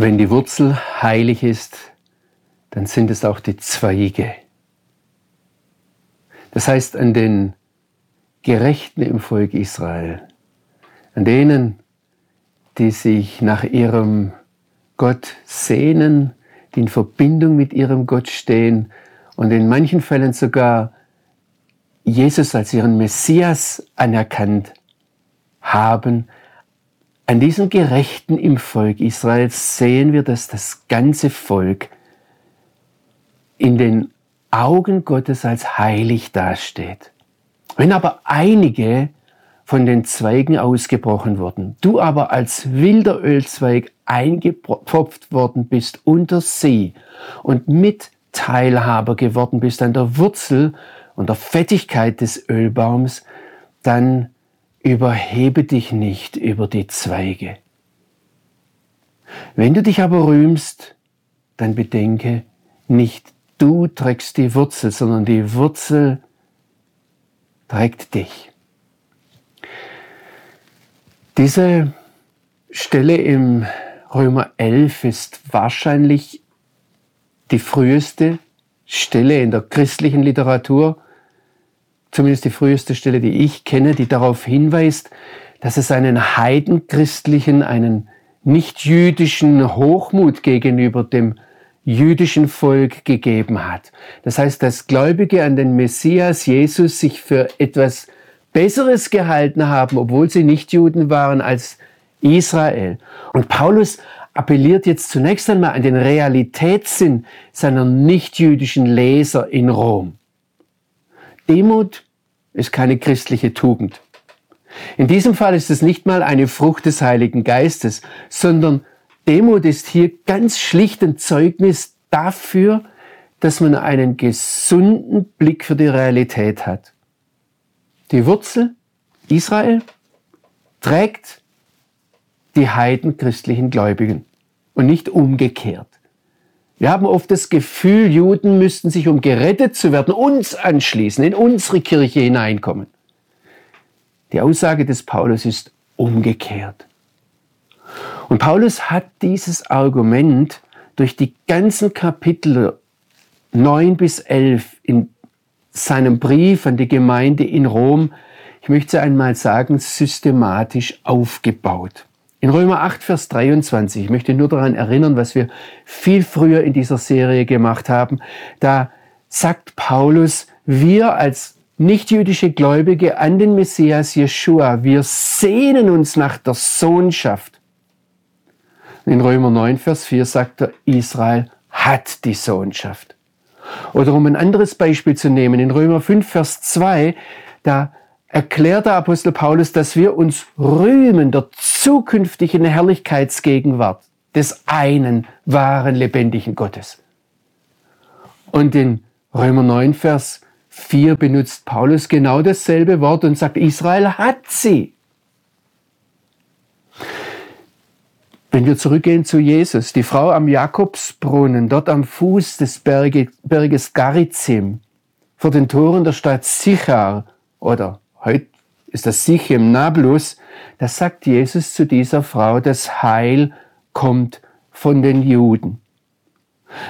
Wenn die Wurzel heilig ist, dann sind es auch die Zweige. Das heißt, an den Gerechten im Volk Israel, an denen, die sich nach ihrem Gott sehnen, die in Verbindung mit ihrem Gott stehen und in manchen Fällen sogar Jesus als ihren Messias anerkannt haben, an diesen Gerechten im Volk Israels sehen wir, dass das ganze Volk in den Augen Gottes als heilig dasteht. Wenn aber einige von den Zweigen ausgebrochen wurden, du aber als wilder Ölzweig eingepfropft worden bist unter sie und Mitteilhaber geworden bist an der Wurzel und der Fettigkeit des Ölbaums, dann überhebe dich nicht über die Zweige. Wenn du dich aber rühmst, dann bedenke, nicht du trägst die Wurzel, sondern die Wurzel trägt dich. Diese Stelle im Römer 11 ist wahrscheinlich die früheste Stelle in der christlichen Literatur, zumindest die früheste Stelle, die ich kenne, die darauf hinweist, dass es einen heidenchristlichen, einen nicht-jüdischen Hochmut gegenüber dem jüdischen Volk gegeben hat. Das heißt, dass Gläubige an den Messias Jesus sich für etwas Besseres gehalten haben, obwohl sie nicht Juden waren als Israel. Und Paulus appelliert jetzt zunächst einmal an den Realitätssinn seiner nichtjüdischen Leser in Rom. Demut ist keine christliche Tugend. In diesem Fall ist es nicht mal eine Frucht des Heiligen Geistes, sondern Demut ist hier ganz schlicht ein Zeugnis dafür, dass man einen gesunden Blick für die Realität hat. Die Wurzel Israel trägt die heidenchristlichen Gläubigen und nicht umgekehrt. Wir haben oft das Gefühl, Juden müssten sich, um gerettet zu werden, uns anschließen, in unsere Kirche hineinkommen. Die Aussage des Paulus ist umgekehrt. Und Paulus hat dieses Argument durch die ganzen Kapitel 9 bis 11 in seinem Brief an die Gemeinde in Rom, ich möchte einmal sagen, systematisch aufgebaut. In Römer 8, Vers 23, ich möchte nur daran erinnern, was wir viel früher in dieser Serie gemacht haben, da sagt Paulus, wir als nichtjüdische Gläubige an den Messias Jeshua, wir sehnen uns nach der Sohnschaft. In Römer 9, Vers 4 sagt er, Israel hat die Sohnschaft. Oder um ein anderes Beispiel zu nehmen, in Römer 5, Vers 2, da erklärt der Apostel Paulus, dass wir uns rühmen der zukünftigen Herrlichkeitsgegenwart des einen wahren lebendigen Gottes. Und in Römer 9, Vers 4 benutzt Paulus genau dasselbe Wort und sagt, Israel hat sie. Wenn wir zurückgehen zu Jesus, die Frau am Jakobsbrunnen, dort am Fuß des Berge, Berges Garizim, vor den Toren der Stadt Sichar oder heute ist das Sichem Nablus, da sagt Jesus zu dieser Frau, das Heil kommt von den Juden.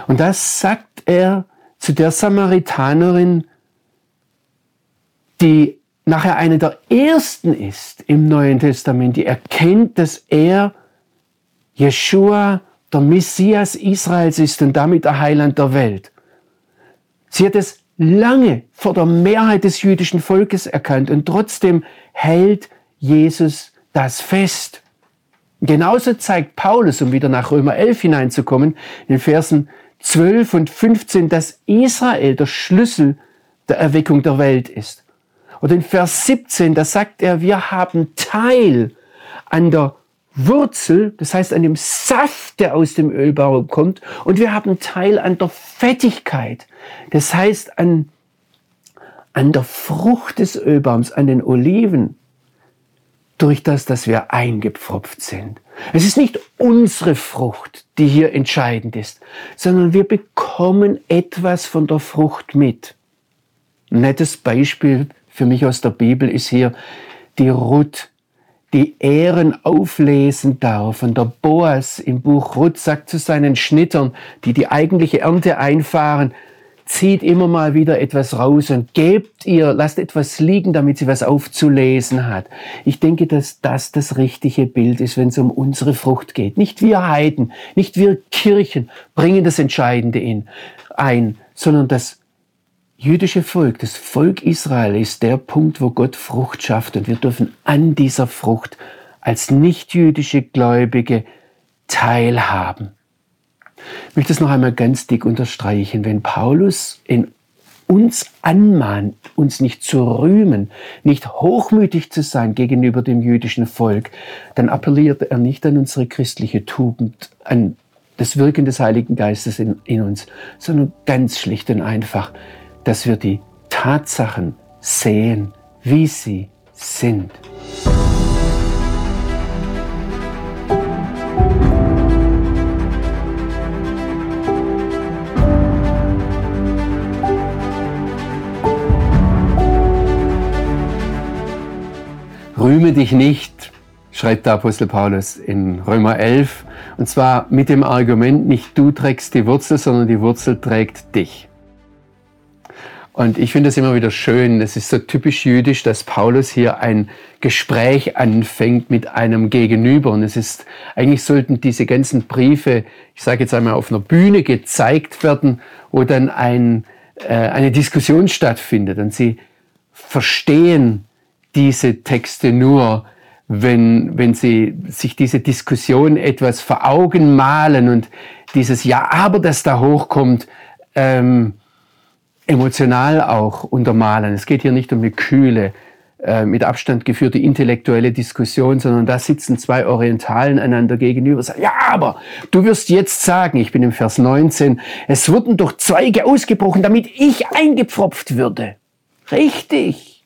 Und das sagt er zu der Samaritanerin, die nachher eine der ersten ist im Neuen Testament, die erkennt, dass er Jeshua der Messias Israels ist und damit der Heiland der Welt. Sie hat es lange vor der Mehrheit des jüdischen Volkes erkannt und trotzdem hält Jesus das fest. Genauso zeigt Paulus, um wieder nach Römer 11 hineinzukommen, in Versen 12 und 15, dass Israel der Schlüssel der Erweckung der Welt ist. Und in Vers 17, da sagt er, wir haben Teil an der Wurzel, das heißt an dem Saft, der aus dem Ölbaum kommt, und wir haben Teil an der Fettigkeit, das heißt an, an der Frucht des Ölbaums, an den Oliven, durch das, dass wir eingepfropft sind. Es ist nicht unsere Frucht, die hier entscheidend ist, sondern wir bekommen etwas von der Frucht mit. Ein nettes Beispiel für mich aus der Bibel ist hier die Ruth, die Ehren auflesen darf. Und der Boas im Buch Ruth sagt zu seinen Schnittern, die die eigentliche Ernte einfahren, zieht immer mal wieder etwas raus und gebt ihr, lasst etwas liegen, damit sie was aufzulesen hat. Ich denke, dass das das richtige Bild ist, wenn es um unsere Frucht geht. Nicht wir Heiden, nicht wir Kirchen bringen das Entscheidende in, ein, sondern das jüdische Volk, das Volk Israel ist der Punkt, wo Gott Frucht schafft und wir dürfen an dieser Frucht als nicht-jüdische Gläubige teilhaben. Ich möchte es noch einmal ganz dick unterstreichen. Wenn Paulus in uns anmahnt, uns nicht zu rühmen, nicht hochmütig zu sein gegenüber dem jüdischen Volk, dann appelliert er nicht an unsere christliche Tugend, an das Wirken des Heiligen Geistes in, in uns, sondern ganz schlicht und einfach dass wir die Tatsachen sehen, wie sie sind. Rühme dich nicht, schreibt der Apostel Paulus in Römer 11, und zwar mit dem Argument, nicht du trägst die Wurzel, sondern die Wurzel trägt dich. Und ich finde es immer wieder schön, es ist so typisch jüdisch, dass Paulus hier ein Gespräch anfängt mit einem Gegenüber. Und es ist, eigentlich sollten diese ganzen Briefe, ich sage jetzt einmal, auf einer Bühne gezeigt werden, wo dann ein, äh, eine Diskussion stattfindet. Und sie verstehen diese Texte nur, wenn, wenn sie sich diese Diskussion etwas vor Augen malen und dieses Ja, aber das da hochkommt, ähm, emotional auch untermalen. Es geht hier nicht um eine kühle, äh, mit Abstand geführte intellektuelle Diskussion, sondern da sitzen zwei Orientalen einander gegenüber sagen, ja, aber du wirst jetzt sagen, ich bin im Vers 19, es wurden doch Zweige ausgebrochen, damit ich eingepfropft würde. Richtig,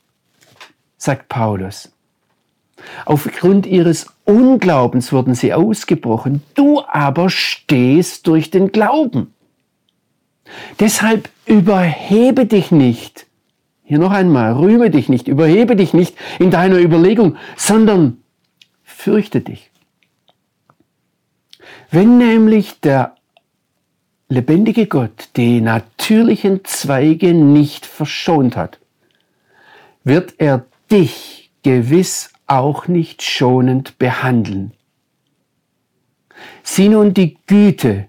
sagt Paulus. Aufgrund ihres Unglaubens wurden sie ausgebrochen, du aber stehst durch den Glauben. Deshalb überhebe dich nicht. Hier noch einmal, rühme dich nicht, überhebe dich nicht in deiner Überlegung, sondern fürchte dich. Wenn nämlich der lebendige Gott die natürlichen Zweige nicht verschont hat, wird er dich gewiss auch nicht schonend behandeln. Sieh nun die Güte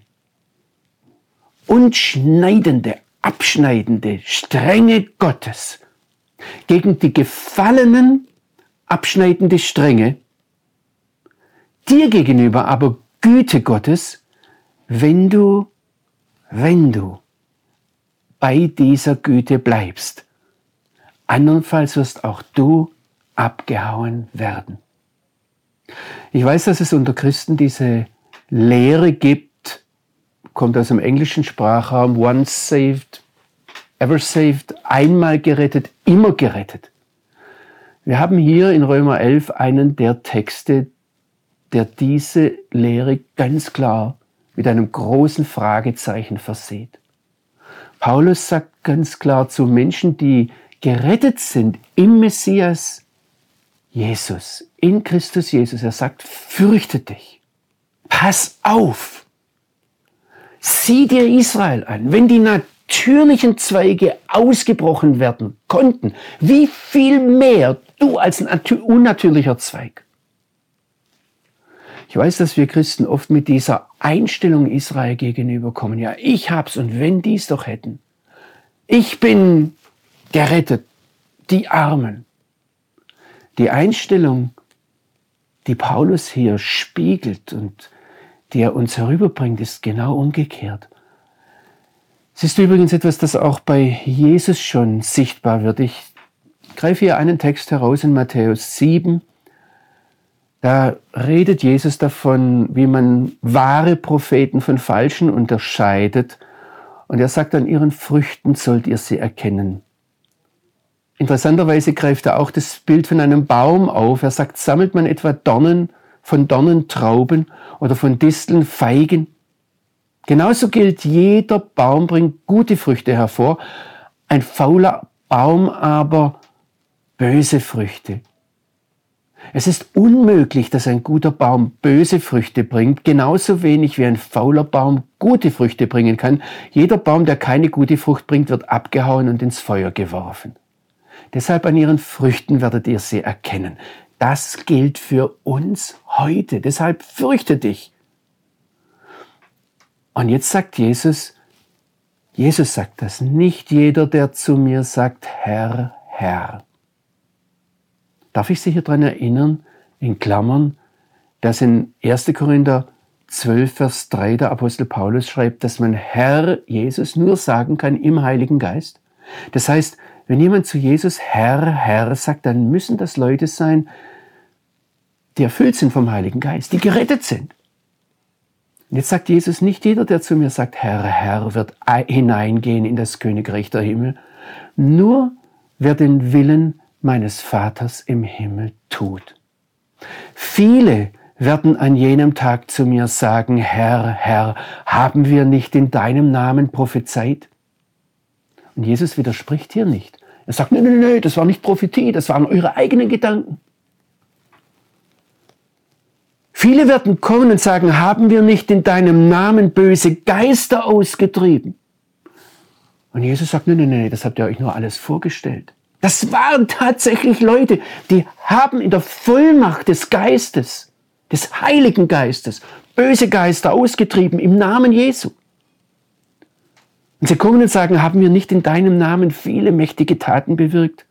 und schneidende, abschneidende, strenge Gottes gegen die gefallenen, abschneidende Strenge, dir gegenüber aber Güte Gottes, wenn du, wenn du bei dieser Güte bleibst. Andernfalls wirst auch du abgehauen werden. Ich weiß, dass es unter Christen diese Lehre gibt, kommt aus dem englischen Sprachraum, once saved, ever saved, einmal gerettet, immer gerettet. Wir haben hier in Römer 11 einen der Texte, der diese Lehre ganz klar mit einem großen Fragezeichen verseht. Paulus sagt ganz klar zu Menschen, die gerettet sind im Messias Jesus, in Christus Jesus. Er sagt, fürchte dich. Pass auf. Sieh dir Israel an. Wenn die natürlichen Zweige ausgebrochen werden konnten, wie viel mehr du als ein unnatürlicher Zweig. Ich weiß, dass wir Christen oft mit dieser Einstellung Israel gegenüberkommen. Ja, ich hab's und wenn die es doch hätten. Ich bin gerettet, die Armen. Die Einstellung, die Paulus hier spiegelt und die er uns herüberbringt, ist genau umgekehrt. Es ist übrigens etwas, das auch bei Jesus schon sichtbar wird. Ich greife hier einen Text heraus in Matthäus 7. Da redet Jesus davon, wie man wahre Propheten von falschen unterscheidet. Und er sagt, an ihren Früchten sollt ihr sie erkennen. Interessanterweise greift er auch das Bild von einem Baum auf. Er sagt, sammelt man etwa Dornen von Dornen Trauben oder von Disteln Feigen. Genauso gilt, jeder Baum bringt gute Früchte hervor, ein fauler Baum aber böse Früchte. Es ist unmöglich, dass ein guter Baum böse Früchte bringt, genauso wenig wie ein fauler Baum gute Früchte bringen kann. Jeder Baum, der keine gute Frucht bringt, wird abgehauen und ins Feuer geworfen. Deshalb an ihren Früchten werdet ihr sie erkennen. Das gilt für uns heute. Deshalb fürchte dich. Und jetzt sagt Jesus, Jesus sagt das, nicht jeder, der zu mir sagt, Herr, Herr. Darf ich Sie hier daran erinnern, in Klammern, dass in 1. Korinther 12, Vers 3 der Apostel Paulus schreibt, dass man Herr Jesus nur sagen kann im Heiligen Geist? Das heißt, wenn jemand zu Jesus Herr, Herr sagt, dann müssen das Leute sein, die erfüllt sind vom Heiligen Geist, die gerettet sind. Und jetzt sagt Jesus, nicht jeder, der zu mir sagt, Herr, Herr, wird hineingehen in das Königreich der Himmel, nur wer den Willen meines Vaters im Himmel tut. Viele werden an jenem Tag zu mir sagen, Herr, Herr, haben wir nicht in deinem Namen prophezeit? Und Jesus widerspricht hier nicht. Er sagt, nein, nein, nein, das war nicht Prophetie, das waren eure eigenen Gedanken. Viele werden kommen und sagen, haben wir nicht in deinem Namen böse Geister ausgetrieben? Und Jesus sagt, nein, nein, nein, das habt ihr euch nur alles vorgestellt. Das waren tatsächlich Leute, die haben in der Vollmacht des Geistes, des Heiligen Geistes, böse Geister ausgetrieben im Namen Jesu. Und sie kommen und sagen, haben wir nicht in deinem Namen viele mächtige Taten bewirkt?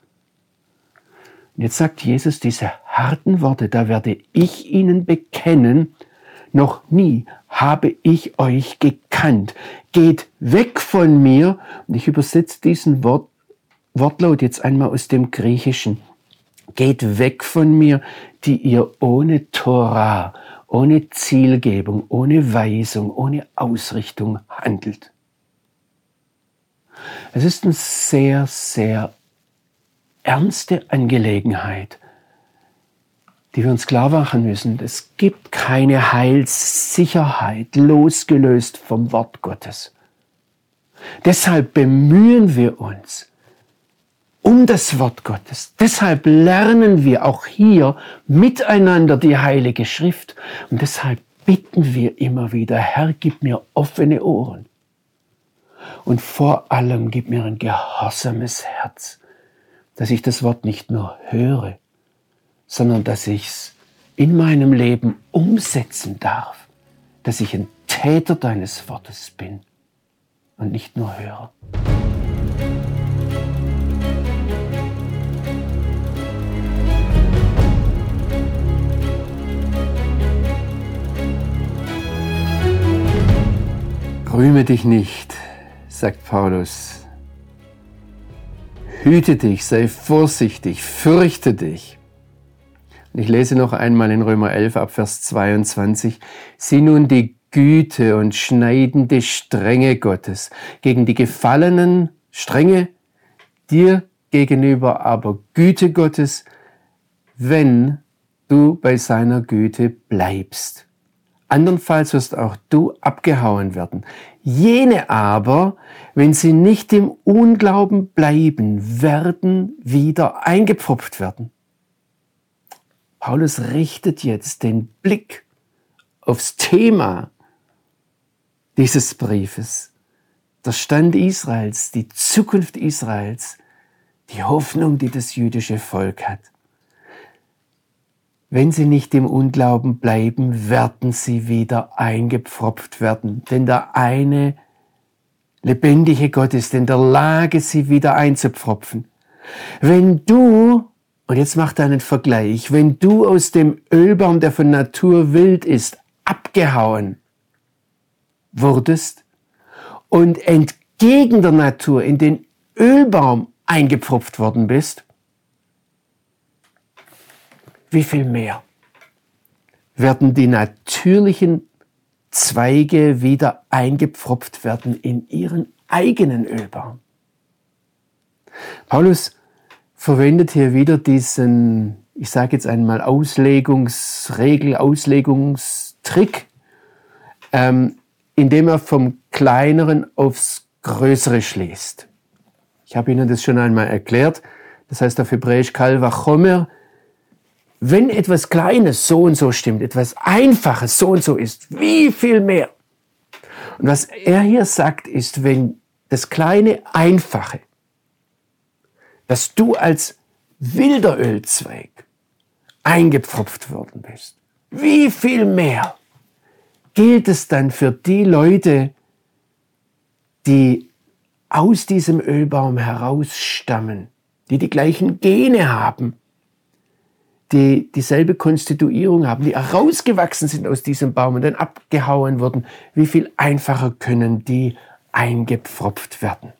Und jetzt sagt Jesus diese harten Worte, da werde ich ihnen bekennen, noch nie habe ich euch gekannt. Geht weg von mir. Und ich übersetze diesen Wort, Wortlaut jetzt einmal aus dem Griechischen. Geht weg von mir, die ihr ohne Torah, ohne Zielgebung, ohne Weisung, ohne Ausrichtung handelt. Es ist ein sehr, sehr ernste Angelegenheit, die wir uns klar machen müssen. Es gibt keine Heilssicherheit losgelöst vom Wort Gottes. Deshalb bemühen wir uns um das Wort Gottes. Deshalb lernen wir auch hier miteinander die Heilige Schrift. Und deshalb bitten wir immer wieder, Herr, gib mir offene Ohren. Und vor allem gib mir ein gehorsames Herz dass ich das Wort nicht nur höre, sondern dass ich es in meinem Leben umsetzen darf, dass ich ein Täter deines Wortes bin und nicht nur Hörer. Rühme dich nicht, sagt Paulus, Hüte dich, sei vorsichtig, fürchte dich. Und ich lese noch einmal in Römer 11 ab Vers 22. Sieh nun die Güte und schneidende Strenge Gottes gegen die gefallenen Strenge, dir gegenüber aber Güte Gottes, wenn du bei seiner Güte bleibst. Andernfalls wirst auch du abgehauen werden. Jene aber, wenn sie nicht im Unglauben bleiben, werden wieder eingepfropft werden. Paulus richtet jetzt den Blick aufs Thema dieses Briefes. Der Stand Israels, die Zukunft Israels, die Hoffnung, die das jüdische Volk hat. Wenn sie nicht im Unglauben bleiben, werden sie wieder eingepfropft werden. Denn der eine lebendige Gott ist in der Lage, sie wieder einzupfropfen. Wenn du, und jetzt macht einen Vergleich, wenn du aus dem Ölbaum, der von Natur wild ist, abgehauen wurdest und entgegen der Natur in den Ölbaum eingepfropft worden bist, wie viel mehr werden die natürlichen Zweige wieder eingepfropft werden in ihren eigenen Ölbaum. Paulus verwendet hier wieder diesen, ich sage jetzt einmal, Auslegungsregel, Auslegungstrick, ähm, indem er vom Kleineren aufs Größere schließt. Ich habe Ihnen das schon einmal erklärt. Das heißt auf Hebräisch Kal Vachomer, wenn etwas Kleines so und so stimmt, etwas Einfaches so und so ist, wie viel mehr? Und was er hier sagt, ist, wenn das kleine Einfache, dass du als wilder Ölzweig eingepfropft worden bist, wie viel mehr gilt es dann für die Leute, die aus diesem Ölbaum herausstammen, die die gleichen Gene haben, die dieselbe Konstituierung haben, die herausgewachsen sind aus diesem Baum und dann abgehauen wurden, wie viel einfacher können die eingepfropft werden.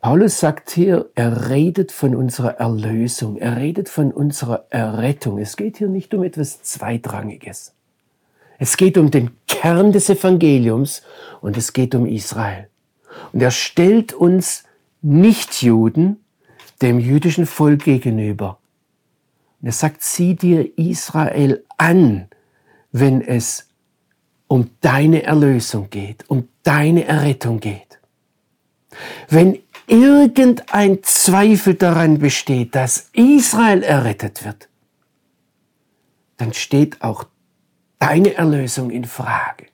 Paulus sagt hier, er redet von unserer Erlösung, er redet von unserer Errettung. Es geht hier nicht um etwas Zweitrangiges. Es geht um den Kern des Evangeliums und es geht um Israel. Und er stellt uns Nichtjuden dem jüdischen Volk gegenüber. Und er sagt, sieh dir Israel an, wenn es um deine Erlösung geht, um deine Errettung geht. Wenn irgendein Zweifel daran besteht, dass Israel errettet wird, dann steht auch deine Erlösung in Frage.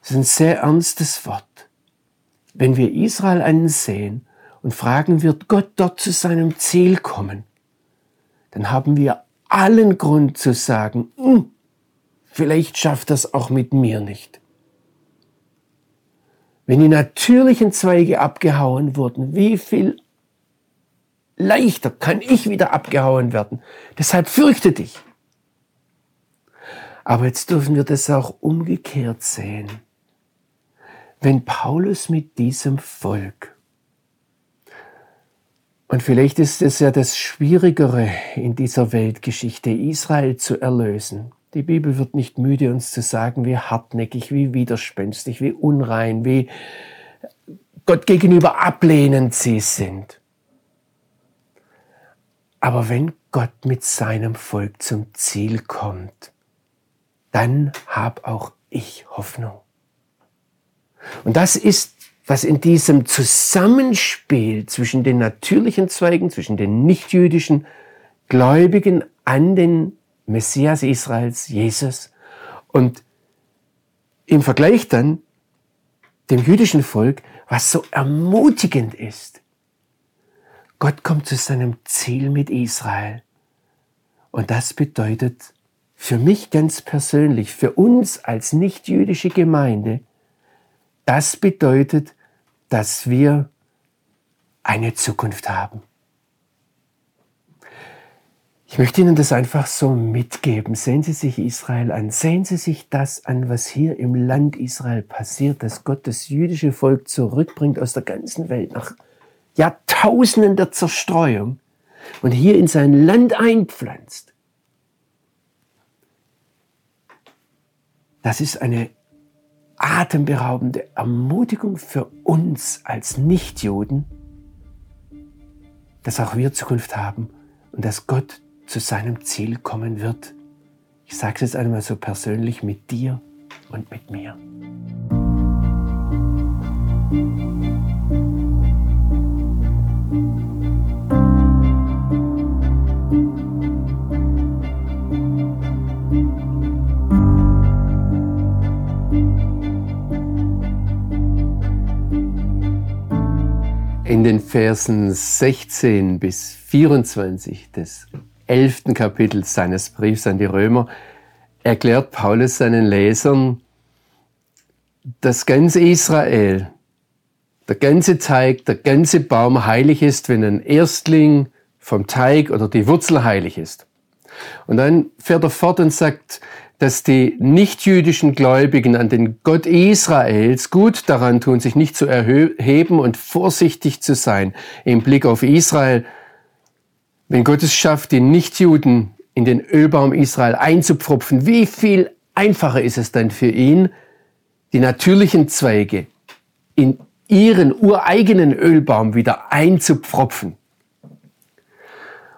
Das ist ein sehr ernstes Wort. Wenn wir Israel ansehen und fragen, wird Gott dort zu seinem Ziel kommen, dann haben wir allen Grund zu sagen, hm, vielleicht schafft das auch mit mir nicht. Wenn die natürlichen Zweige abgehauen wurden, wie viel leichter kann ich wieder abgehauen werden? Deshalb fürchte dich. Aber jetzt dürfen wir das auch umgekehrt sehen. Wenn Paulus mit diesem Volk und vielleicht ist es ja das Schwierigere in dieser Weltgeschichte, Israel zu erlösen. Die Bibel wird nicht müde, uns zu sagen, wie hartnäckig, wie widerspenstig, wie unrein, wie Gott gegenüber ablehnend sie sind. Aber wenn Gott mit seinem Volk zum Ziel kommt, dann hab auch ich Hoffnung. Und das ist was in diesem Zusammenspiel zwischen den natürlichen Zweigen, zwischen den nichtjüdischen Gläubigen an den Messias Israels, Jesus, und im Vergleich dann dem jüdischen Volk, was so ermutigend ist. Gott kommt zu seinem Ziel mit Israel. Und das bedeutet für mich ganz persönlich, für uns als nichtjüdische Gemeinde, das bedeutet, dass wir eine Zukunft haben. Ich möchte Ihnen das einfach so mitgeben. Sehen Sie sich Israel an. Sehen Sie sich das an, was hier im Land Israel passiert, dass Gott das jüdische Volk zurückbringt aus der ganzen Welt nach Jahrtausenden der Zerstreuung und hier in sein Land einpflanzt. Das ist eine atemberaubende Ermutigung für uns als Nichtjuden, dass auch wir Zukunft haben und dass Gott zu seinem Ziel kommen wird. Ich sage es jetzt einmal so persönlich mit dir und mit mir. In den Versen 16 bis 24 des 11. Kapitels seines Briefs an die Römer erklärt Paulus seinen Lesern, dass ganz Israel, der ganze Teig, der ganze Baum heilig ist, wenn ein Erstling vom Teig oder die Wurzel heilig ist. Und dann fährt er fort und sagt, dass die nichtjüdischen Gläubigen an den Gott Israels gut daran tun, sich nicht zu erheben und vorsichtig zu sein im Blick auf Israel. Wenn Gott es schafft, die Nichtjuden in den Ölbaum Israel einzupfropfen, wie viel einfacher ist es dann für ihn, die natürlichen Zweige in ihren ureigenen Ölbaum wieder einzupfropfen.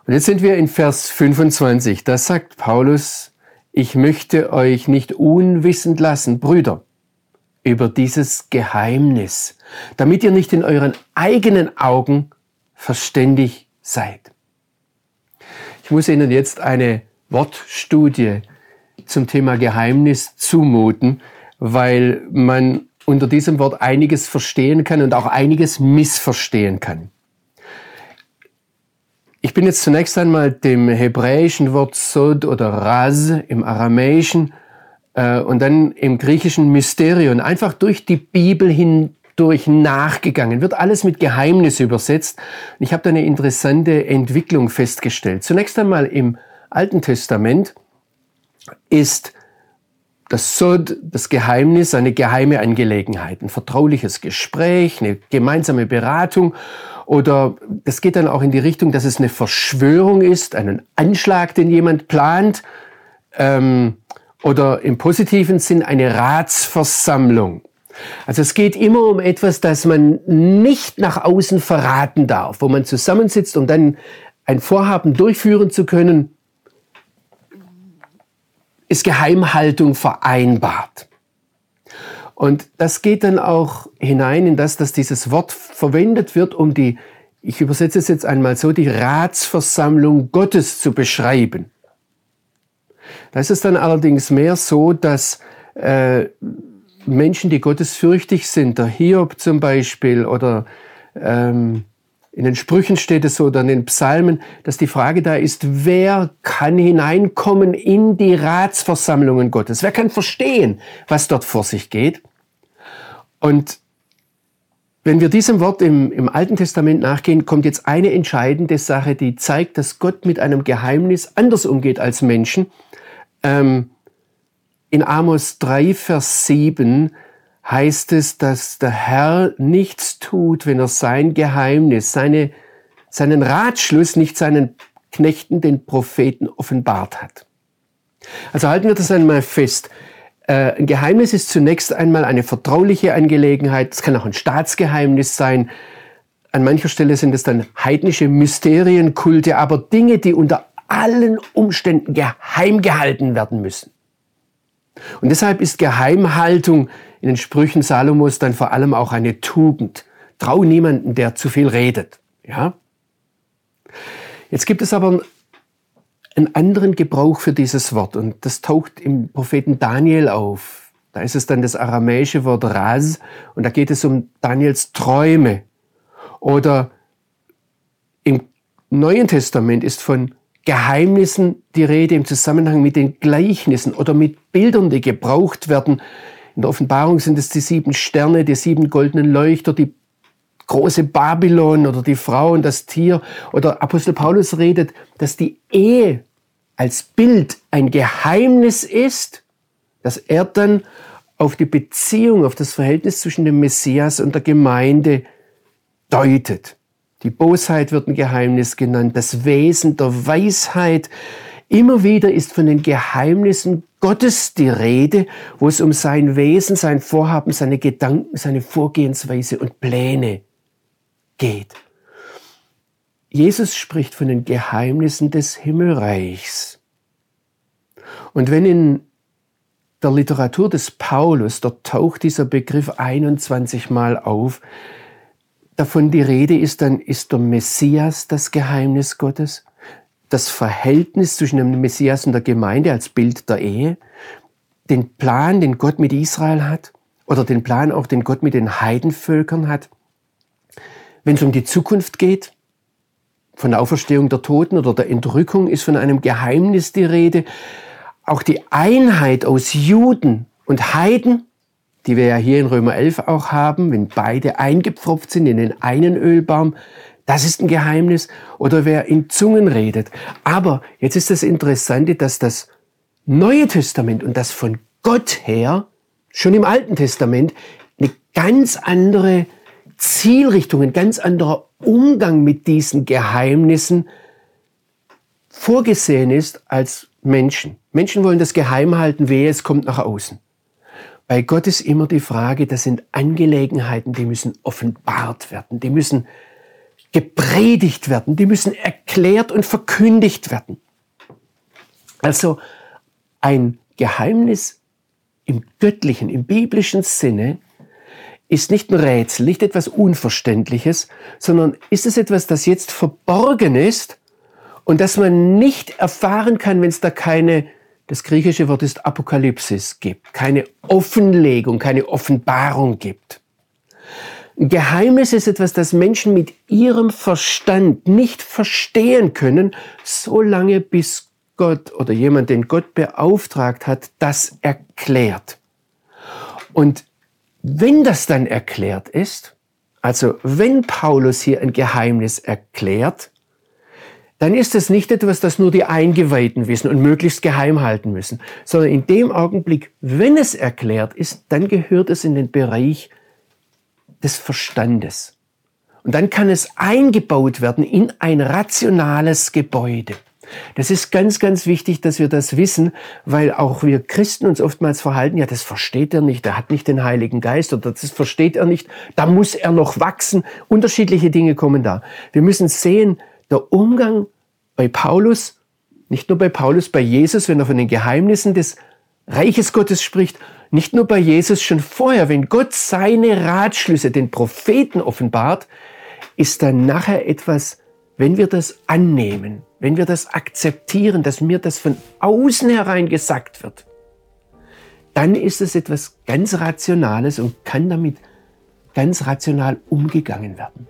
Und jetzt sind wir in Vers 25. Da sagt Paulus, ich möchte euch nicht unwissend lassen, Brüder, über dieses Geheimnis, damit ihr nicht in euren eigenen Augen verständig seid. muss Ihnen jetzt eine Wortstudie zum Thema Geheimnis zumuten, weil man unter diesem Wort einiges verstehen kann und auch einiges missverstehen kann. Ich bin jetzt zunächst einmal dem hebräischen Wort Sod oder Raz im Aramäischen äh, und dann im griechischen Mysterion einfach durch die Bibel hindurch nachgegangen. Wird alles mit Geheimnis übersetzt. Und ich habe da eine interessante Entwicklung festgestellt. Zunächst einmal im Alten Testament ist das Sod, das Geheimnis, eine geheime Angelegenheit, ein vertrauliches Gespräch, eine gemeinsame Beratung oder das geht dann auch in die Richtung, dass es eine Verschwörung ist, einen Anschlag, den jemand plant. Ähm, oder im positiven Sinn eine Ratsversammlung. Also es geht immer um etwas, das man nicht nach außen verraten darf, wo man zusammensitzt, um dann ein Vorhaben durchführen zu können, ist Geheimhaltung vereinbart. Und das geht dann auch hinein in das, dass dieses Wort verwendet wird, um die, ich übersetze es jetzt einmal so, die Ratsversammlung Gottes zu beschreiben. Da ist es dann allerdings mehr so, dass äh, Menschen, die gottesfürchtig sind, der Hiob zum Beispiel oder ähm, in den Sprüchen steht es so oder in den Psalmen, dass die Frage da ist, wer kann hineinkommen in die Ratsversammlungen Gottes? Wer kann verstehen, was dort vor sich geht? Und wenn wir diesem Wort im, im Alten Testament nachgehen, kommt jetzt eine entscheidende Sache, die zeigt, dass Gott mit einem Geheimnis anders umgeht als Menschen. Ähm, in Amos 3, Vers 7 heißt es, dass der Herr nichts tut, wenn er sein Geheimnis, seine, seinen Ratschluss nicht seinen Knechten, den Propheten, offenbart hat. Also halten wir das einmal fest. Äh, ein Geheimnis ist zunächst einmal eine vertrauliche Angelegenheit. Es kann auch ein Staatsgeheimnis sein. An mancher Stelle sind es dann heidnische Mysterienkulte, aber Dinge, die unter allen Umständen geheim gehalten werden müssen. Und deshalb ist Geheimhaltung in den Sprüchen Salomos dann vor allem auch eine Tugend. Trau niemanden, der zu viel redet. Ja? Jetzt gibt es aber einen anderen Gebrauch für dieses Wort und das taucht im Propheten Daniel auf. Da ist es dann das aramäische Wort Raz und da geht es um Daniels Träume. Oder im Neuen Testament ist von Geheimnissen die Rede im Zusammenhang mit den Gleichnissen oder mit Bildern, die gebraucht werden. In der Offenbarung sind es die sieben Sterne, die sieben goldenen Leuchter, die große Babylon oder die Frau und das Tier. Oder Apostel Paulus redet, dass die Ehe als Bild ein Geheimnis ist, dass er dann auf die Beziehung, auf das Verhältnis zwischen dem Messias und der Gemeinde deutet. Die Bosheit wird ein Geheimnis genannt, das Wesen der Weisheit. Immer wieder ist von den Geheimnissen Gottes die Rede, wo es um sein Wesen, sein Vorhaben, seine Gedanken, seine Vorgehensweise und Pläne geht. Jesus spricht von den Geheimnissen des Himmelreichs. Und wenn in der Literatur des Paulus, dort taucht dieser Begriff 21 Mal auf, davon die Rede ist, dann ist der Messias das Geheimnis Gottes, das Verhältnis zwischen dem Messias und der Gemeinde als Bild der Ehe, den Plan, den Gott mit Israel hat oder den Plan auch, den Gott mit den Heidenvölkern hat. Wenn es um die Zukunft geht, von der Auferstehung der Toten oder der Entrückung ist von einem Geheimnis die Rede. Auch die Einheit aus Juden und Heiden die wir ja hier in Römer 11 auch haben, wenn beide eingepfropft sind in den einen Ölbaum, das ist ein Geheimnis. Oder wer in Zungen redet. Aber jetzt ist das Interessante, dass das Neue Testament und das von Gott her schon im Alten Testament eine ganz andere Zielrichtung, ein ganz anderer Umgang mit diesen Geheimnissen vorgesehen ist als Menschen. Menschen wollen das geheim halten, wehe, es kommt nach außen. Bei Gott ist immer die Frage, das sind Angelegenheiten, die müssen offenbart werden, die müssen gepredigt werden, die müssen erklärt und verkündigt werden. Also ein Geheimnis im göttlichen, im biblischen Sinne ist nicht ein Rätsel, nicht etwas Unverständliches, sondern ist es etwas, das jetzt verborgen ist und dass man nicht erfahren kann, wenn es da keine, das griechische Wort ist Apokalypsis gibt, keine Offenlegung, keine Offenbarung gibt. Geheimnis ist etwas, das Menschen mit ihrem Verstand nicht verstehen können, solange bis Gott oder jemand, den Gott beauftragt hat, das erklärt. Und wenn das dann erklärt ist, also wenn Paulus hier ein Geheimnis erklärt, dann ist es nicht etwas, das nur die Eingeweihten wissen und möglichst geheim halten müssen, sondern in dem Augenblick, wenn es erklärt ist, dann gehört es in den Bereich des Verstandes. Und dann kann es eingebaut werden in ein rationales Gebäude. Das ist ganz, ganz wichtig, dass wir das wissen, weil auch wir Christen uns oftmals verhalten, ja, das versteht er nicht, er hat nicht den Heiligen Geist oder das versteht er nicht, da muss er noch wachsen. Unterschiedliche Dinge kommen da. Wir müssen sehen, der Umgang bei Paulus, nicht nur bei Paulus, bei Jesus, wenn er von den Geheimnissen des Reiches Gottes spricht, nicht nur bei Jesus, schon vorher, wenn Gott seine Ratschlüsse den Propheten offenbart, ist dann nachher etwas, wenn wir das annehmen, wenn wir das akzeptieren, dass mir das von außen herein gesagt wird, dann ist es etwas ganz Rationales und kann damit ganz rational umgegangen werden.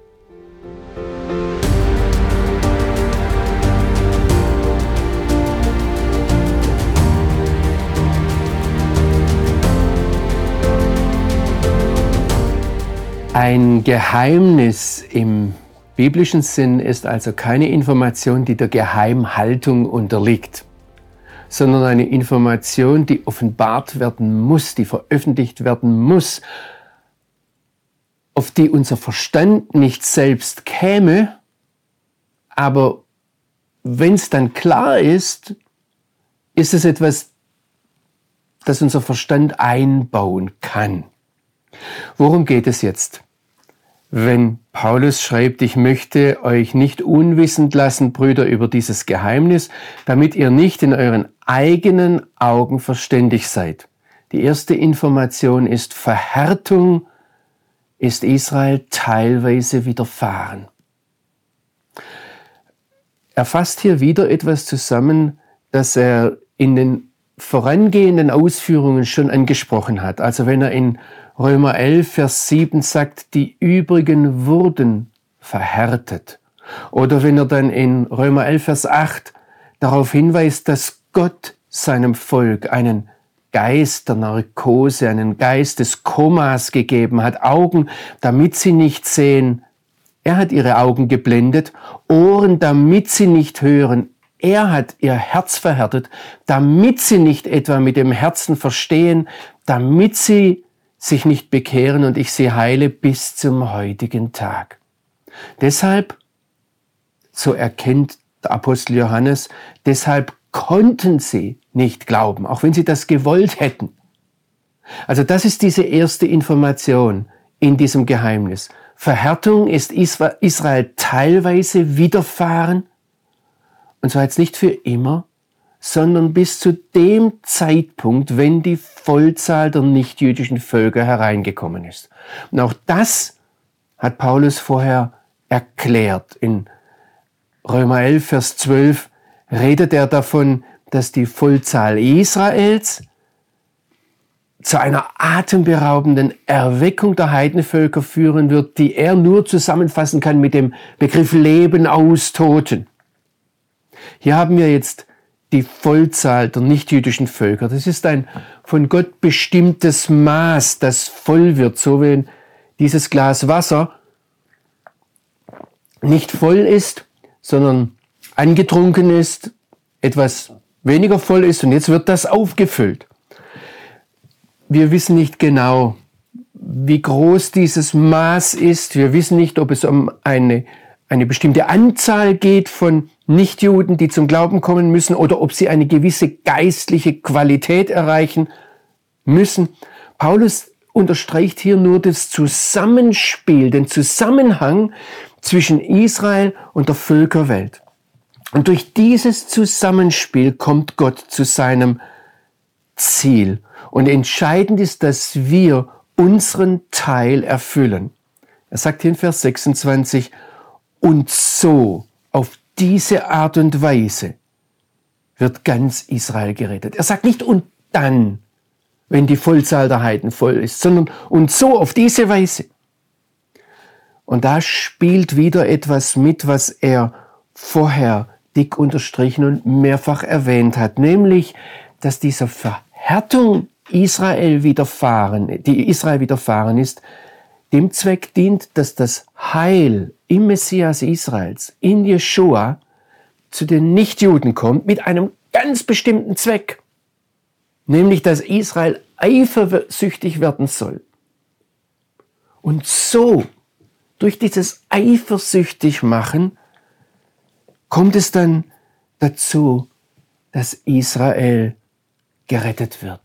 Ein Geheimnis im biblischen Sinn ist also keine Information, die der Geheimhaltung unterliegt, sondern eine Information, die offenbart werden muss, die veröffentlicht werden muss, auf die unser Verstand nicht selbst käme, aber wenn es dann klar ist, ist es etwas, das unser Verstand einbauen kann. Worum geht es jetzt? wenn Paulus schreibt, ich möchte euch nicht unwissend lassen, Brüder, über dieses Geheimnis, damit ihr nicht in euren eigenen Augen verständig seid. Die erste Information ist, Verhärtung ist Israel teilweise widerfahren. Er fasst hier wieder etwas zusammen, das er in den vorangehenden Ausführungen schon angesprochen hat. Also wenn er in Römer 11, Vers 7 sagt, die übrigen wurden verhärtet. Oder wenn er dann in Römer 11, Vers 8 darauf hinweist, dass Gott seinem Volk einen Geist der Narkose, einen Geist des Komas gegeben hat, Augen, damit sie nicht sehen. Er hat ihre Augen geblendet, Ohren, damit sie nicht hören. Er hat ihr Herz verhärtet, damit sie nicht etwa mit dem Herzen verstehen, damit sie sich nicht bekehren und ich sie heile bis zum heutigen Tag. Deshalb, so erkennt der Apostel Johannes, deshalb konnten sie nicht glauben, auch wenn sie das gewollt hätten. Also das ist diese erste Information in diesem Geheimnis. Verhärtung ist Israel teilweise widerfahren, und zwar jetzt nicht für immer, sondern bis zu dem Zeitpunkt, wenn die Vollzahl der nichtjüdischen Völker hereingekommen ist. Und auch das hat Paulus vorher erklärt. In Römer 11, Vers 12 redet er davon, dass die Vollzahl Israels zu einer atemberaubenden Erweckung der Heidenvölker führen wird, die er nur zusammenfassen kann mit dem Begriff Leben aus Toten. Hier haben wir jetzt die Vollzahl der nichtjüdischen Völker. Das ist ein von Gott bestimmtes Maß, das voll wird, so wenn dieses Glas Wasser nicht voll ist, sondern angetrunken ist, etwas weniger voll ist und jetzt wird das aufgefüllt. Wir wissen nicht genau, wie groß dieses Maß ist. Wir wissen nicht, ob es um eine eine bestimmte Anzahl geht von Nichtjuden, die zum Glauben kommen müssen, oder ob sie eine gewisse geistliche Qualität erreichen müssen. Paulus unterstreicht hier nur das Zusammenspiel, den Zusammenhang zwischen Israel und der Völkerwelt. Und durch dieses Zusammenspiel kommt Gott zu seinem Ziel. Und entscheidend ist, dass wir unseren Teil erfüllen. Er sagt hier in Vers 26, und so, auf diese Art und Weise wird ganz Israel gerettet. Er sagt nicht und dann, wenn die Vollzahl der Heiden voll ist, sondern und so auf diese Weise. Und da spielt wieder etwas mit, was er vorher dick unterstrichen und mehrfach erwähnt hat, nämlich, dass dieser Verhärtung Israel widerfahren, die Israel widerfahren ist, dem Zweck dient, dass das Heil im Messias Israels, in Jeshua, zu den Nichtjuden kommt, mit einem ganz bestimmten Zweck. Nämlich, dass Israel eifersüchtig werden soll. Und so, durch dieses eifersüchtig machen, kommt es dann dazu, dass Israel gerettet wird.